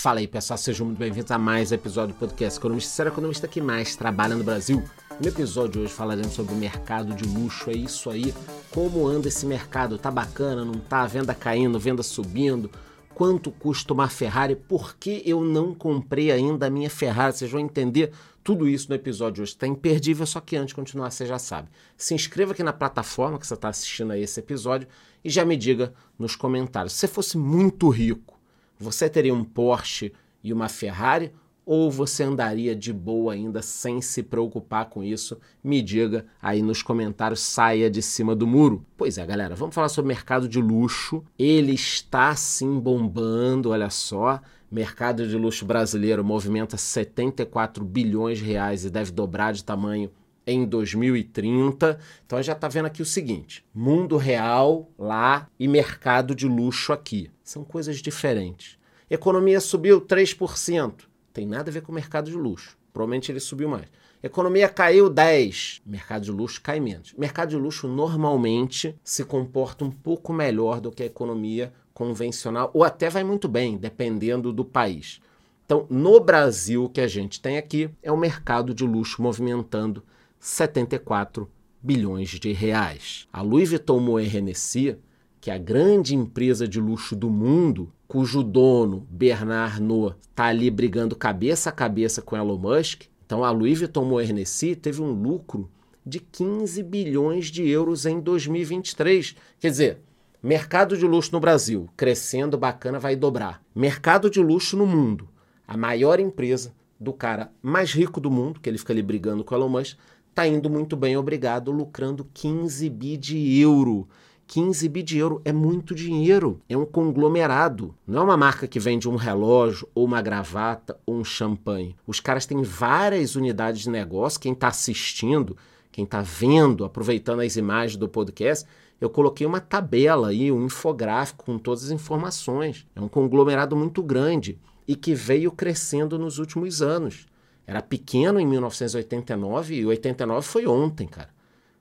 Fala aí, pessoal, sejam muito bem-vindos a mais um episódio do podcast Economista Sério, economista que mais trabalha no Brasil. No episódio de hoje falaremos sobre o mercado de luxo, é isso aí, como anda esse mercado, tá bacana, não tá? Venda caindo, venda subindo, quanto custa uma Ferrari, por que eu não comprei ainda a minha Ferrari, vocês vão entender tudo isso no episódio de hoje. Está imperdível, só que antes de continuar, você já sabe. Se inscreva aqui na plataforma que você está assistindo a esse episódio e já me diga nos comentários. Se você fosse muito rico, você teria um Porsche e uma Ferrari ou você andaria de boa ainda sem se preocupar com isso? Me diga aí nos comentários, saia de cima do muro. Pois é, galera, vamos falar sobre mercado de luxo. Ele está sim bombando, olha só. Mercado de luxo brasileiro movimenta 74 bilhões de reais e deve dobrar de tamanho em 2030. Então já está vendo aqui o seguinte: mundo real lá e mercado de luxo aqui. São coisas diferentes. Economia subiu 3%. Tem nada a ver com o mercado de luxo. Provavelmente ele subiu mais. Economia caiu 10, mercado de luxo cai menos. Mercado de luxo normalmente se comporta um pouco melhor do que a economia convencional, ou até vai muito bem, dependendo do país. Então, no Brasil, o que a gente tem aqui é o mercado de luxo movimentando 74 bilhões de reais. A Louis Vuitton Moet Hennessy, que é a grande empresa de luxo do mundo, cujo dono, Bernard Arnault, está ali brigando cabeça a cabeça com Elon Musk. Então a Louis Vuitton Moët Hennessy teve um lucro de 15 bilhões de euros em 2023. Quer dizer, mercado de luxo no Brasil crescendo bacana vai dobrar. Mercado de luxo no mundo, a maior empresa do cara mais rico do mundo, que ele fica ali brigando com Elon Musk, está indo muito bem, obrigado, lucrando 15 bi de euro. 15 bi de euro é muito dinheiro, é um conglomerado. Não é uma marca que vende um relógio, ou uma gravata, ou um champanhe. Os caras têm várias unidades de negócio. Quem está assistindo, quem está vendo, aproveitando as imagens do podcast, eu coloquei uma tabela aí, um infográfico com todas as informações. É um conglomerado muito grande e que veio crescendo nos últimos anos. Era pequeno em 1989 e 89 foi ontem, cara.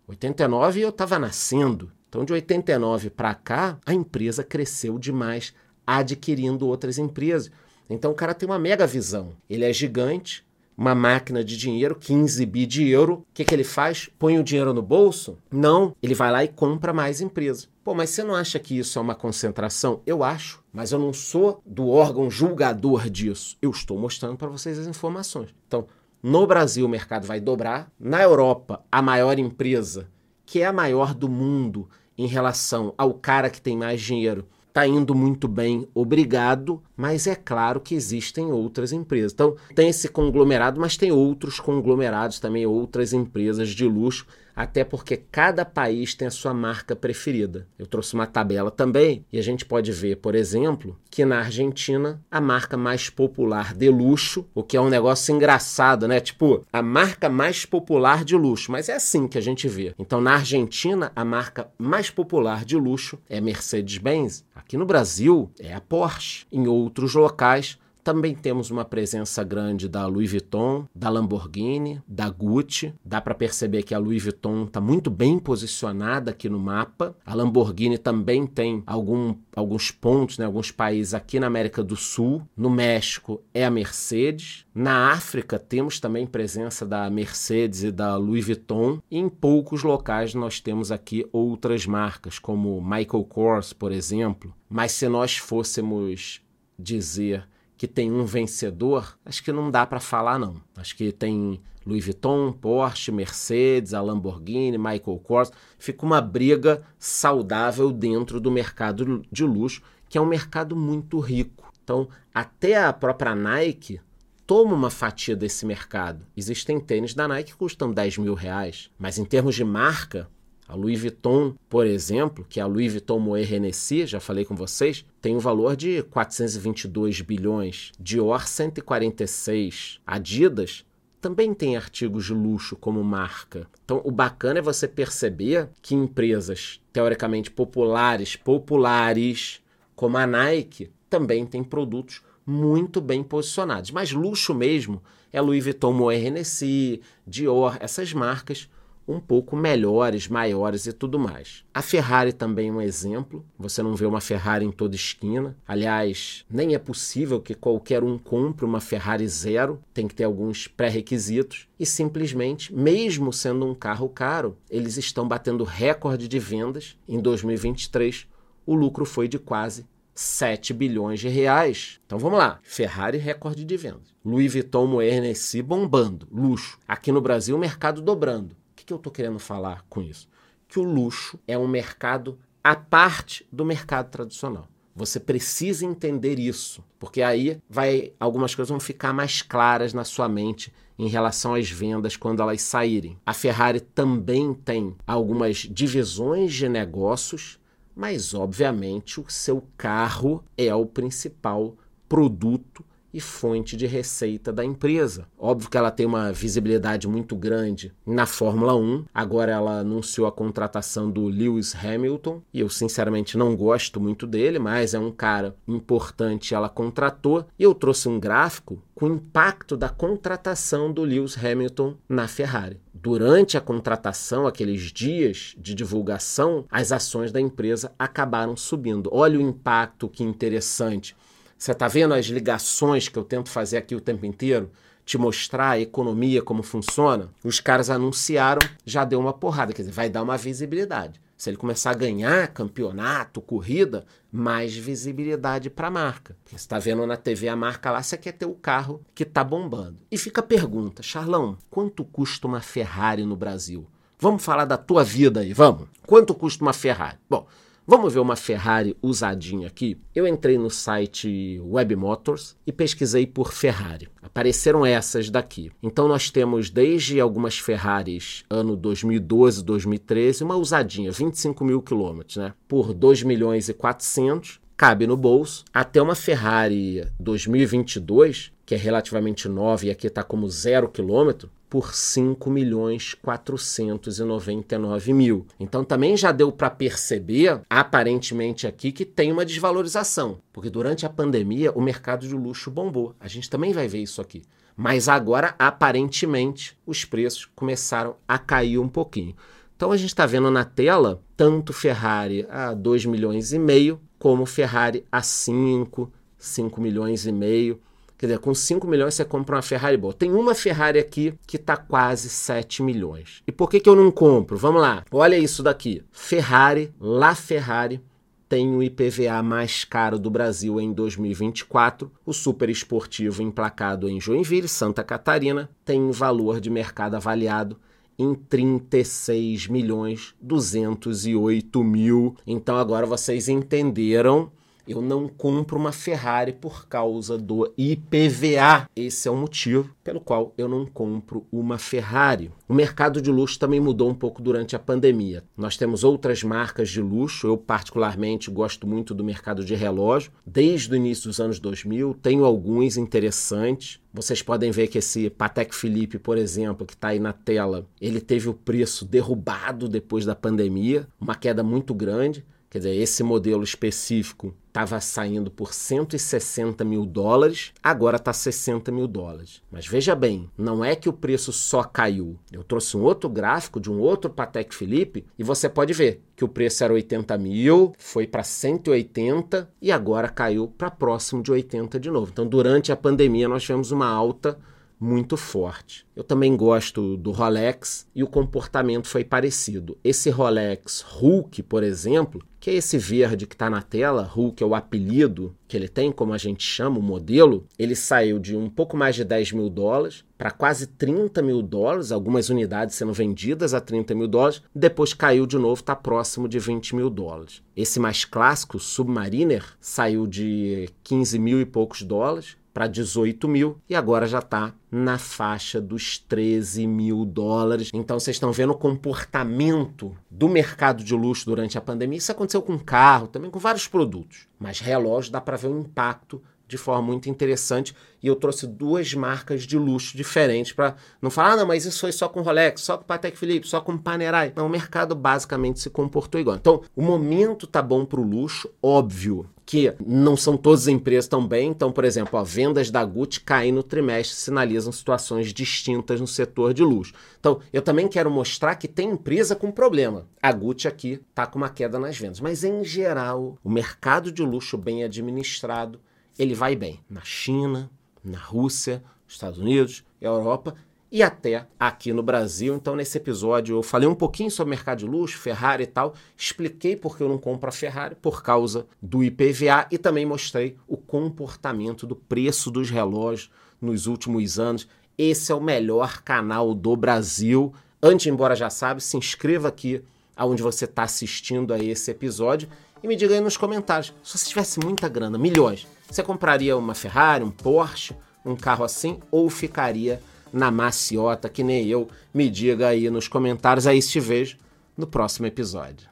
89 eu estava nascendo. Então, de 89 para cá, a empresa cresceu demais, adquirindo outras empresas. Então, o cara tem uma mega visão. Ele é gigante, uma máquina de dinheiro, 15 bi de euro. O que, que ele faz? Põe o dinheiro no bolso? Não, ele vai lá e compra mais empresas. Pô, mas você não acha que isso é uma concentração? Eu acho, mas eu não sou do órgão julgador disso. Eu estou mostrando para vocês as informações. Então, no Brasil o mercado vai dobrar, na Europa a maior empresa que é a maior do mundo em relação ao cara que tem mais dinheiro, está indo muito bem, obrigado, mas é claro que existem outras empresas. Então, tem esse conglomerado, mas tem outros conglomerados também, outras empresas de luxo até porque cada país tem a sua marca preferida. Eu trouxe uma tabela também e a gente pode ver, por exemplo, que na Argentina a marca mais popular de luxo, o que é um negócio engraçado, né? Tipo, a marca mais popular de luxo, mas é assim que a gente vê. Então, na Argentina, a marca mais popular de luxo é Mercedes-Benz. Aqui no Brasil é a Porsche. Em outros locais, também temos uma presença grande da Louis Vuitton, da Lamborghini, da Gucci. Dá para perceber que a Louis Vuitton está muito bem posicionada aqui no mapa. A Lamborghini também tem algum, alguns pontos, né, alguns países aqui na América do Sul. No México é a Mercedes. Na África temos também presença da Mercedes e da Louis Vuitton. E em poucos locais nós temos aqui outras marcas, como Michael Kors, por exemplo. Mas se nós fôssemos dizer que tem um vencedor, acho que não dá para falar não. Acho que tem Louis Vuitton, Porsche, Mercedes, a Lamborghini, Michael Kors. Fica uma briga saudável dentro do mercado de luxo, que é um mercado muito rico. Então, até a própria Nike toma uma fatia desse mercado. Existem tênis da Nike que custam 10 mil reais, mas em termos de marca, a Louis Vuitton, por exemplo, que é a Louis Vuitton Moet Hennessy, já falei com vocês, tem um valor de 422 bilhões. Dior 146. Adidas também tem artigos de luxo como marca. Então, o bacana é você perceber que empresas teoricamente populares, populares, como a Nike, também tem produtos muito bem posicionados. Mas luxo mesmo é Louis Vuitton Moet Hennessy, Dior, essas marcas um pouco melhores, maiores e tudo mais. A Ferrari também é um exemplo. Você não vê uma Ferrari em toda esquina. Aliás, nem é possível que qualquer um compre uma Ferrari zero. Tem que ter alguns pré-requisitos. E simplesmente, mesmo sendo um carro caro, eles estão batendo recorde de vendas. Em 2023, o lucro foi de quase 7 bilhões de reais. Então vamos lá. Ferrari, recorde de vendas. Louis Vuitton Moët Hennessy bombando. Luxo. Aqui no Brasil, o mercado dobrando. Que eu estou querendo falar com isso? Que o luxo é um mercado à parte do mercado tradicional. Você precisa entender isso, porque aí vai algumas coisas vão ficar mais claras na sua mente em relação às vendas quando elas saírem. A Ferrari também tem algumas divisões de negócios mas obviamente o seu carro é o principal produto e fonte de receita da empresa. Óbvio que ela tem uma visibilidade muito grande na Fórmula 1. Agora ela anunciou a contratação do Lewis Hamilton e eu sinceramente não gosto muito dele, mas é um cara importante, ela contratou. E eu trouxe um gráfico com o impacto da contratação do Lewis Hamilton na Ferrari. Durante a contratação, aqueles dias de divulgação, as ações da empresa acabaram subindo. Olha o impacto que interessante. Você está vendo as ligações que eu tento fazer aqui o tempo inteiro? Te mostrar a economia, como funciona? Os caras anunciaram, já deu uma porrada, quer dizer, vai dar uma visibilidade. Se ele começar a ganhar campeonato, corrida, mais visibilidade para a marca. Você está vendo na TV a marca lá, você quer ter o carro que está bombando. E fica a pergunta, Charlão, quanto custa uma Ferrari no Brasil? Vamos falar da tua vida aí, vamos? Quanto custa uma Ferrari? Bom, Vamos ver uma Ferrari usadinha aqui? Eu entrei no site Web Motors e pesquisei por Ferrari. Apareceram essas daqui. Então nós temos desde algumas Ferraris ano 2012, 2013, uma usadinha, 25 mil quilômetros, né? Por 2 milhões e 400, cabe no bolso, até uma Ferrari 2022, que é relativamente nova e aqui está como zero quilômetro, por 5 milhões 499 mil. Então também já deu para perceber, aparentemente aqui, que tem uma desvalorização, porque durante a pandemia o mercado de luxo bombou. A gente também vai ver isso aqui. Mas agora, aparentemente, os preços começaram a cair um pouquinho. Então a gente está vendo na tela tanto Ferrari a 2 milhões e meio, como Ferrari a 5, 5 milhões e meio. Quer dizer, com 5 milhões você compra uma Ferrari boa. Tem uma Ferrari aqui que está quase 7 milhões. E por que, que eu não compro? Vamos lá. Olha isso daqui. Ferrari, La Ferrari, tem o IPVA mais caro do Brasil em 2024. O super esportivo emplacado em Joinville, Santa Catarina, tem valor de mercado avaliado em 36 milhões 208 mil. Então agora vocês entenderam eu não compro uma Ferrari por causa do IPVA. Esse é o motivo pelo qual eu não compro uma Ferrari. O mercado de luxo também mudou um pouco durante a pandemia. Nós temos outras marcas de luxo. Eu, particularmente, gosto muito do mercado de relógio. Desde o início dos anos 2000, tenho alguns interessantes. Vocês podem ver que esse Patek Philippe, por exemplo, que está aí na tela, ele teve o preço derrubado depois da pandemia, uma queda muito grande. Quer dizer, esse modelo específico estava saindo por 160 mil dólares, agora está 60 mil dólares. Mas veja bem, não é que o preço só caiu. Eu trouxe um outro gráfico de um outro Patek Philippe e você pode ver que o preço era 80 mil, foi para 180 e agora caiu para próximo de 80 de novo. Então, durante a pandemia, nós tivemos uma alta muito forte. Eu também gosto do Rolex e o comportamento foi parecido. Esse Rolex Hulk, por exemplo, que é esse verde que está na tela, Hulk é o apelido que ele tem, como a gente chama, o modelo, ele saiu de um pouco mais de 10 mil dólares para quase 30 mil dólares, algumas unidades sendo vendidas a 30 mil dólares, depois caiu de novo, está próximo de 20 mil dólares. Esse mais clássico, Submariner, saiu de 15 mil e poucos dólares, para 18 mil e agora já está na faixa dos 13 mil dólares. Então vocês estão vendo o comportamento do mercado de luxo durante a pandemia. Isso aconteceu com carro, também com vários produtos. Mas relógio dá para ver o impacto de forma muito interessante e eu trouxe duas marcas de luxo diferentes para não falar, ah, não, mas isso foi só com Rolex, só com Patek Philippe, só com Panerai. Não, o mercado basicamente se comportou igual. Então, o momento tá bom para o luxo, óbvio que não são todas as empresas tão bem. Então, por exemplo, ó, vendas da Gucci caem no trimestre sinalizam situações distintas no setor de luxo. Então, eu também quero mostrar que tem empresa com problema. A Gucci aqui está com uma queda nas vendas, mas em geral, o mercado de luxo bem administrado, ele vai bem. Na China, na Rússia, Estados Unidos, Europa e até aqui no Brasil. Então, nesse episódio, eu falei um pouquinho sobre mercado de luxo, Ferrari e tal, expliquei por que eu não compro a Ferrari, por causa do IPVA, e também mostrei o comportamento do preço dos relógios nos últimos anos. Esse é o melhor canal do Brasil. Antes, embora já sabe, se inscreva aqui aonde você está assistindo a esse episódio e me diga aí nos comentários, se você tivesse muita grana, milhões, você compraria uma Ferrari, um Porsche, um carro assim, ou ficaria na maciota, que nem eu. Me diga aí nos comentários, aí te vejo no próximo episódio.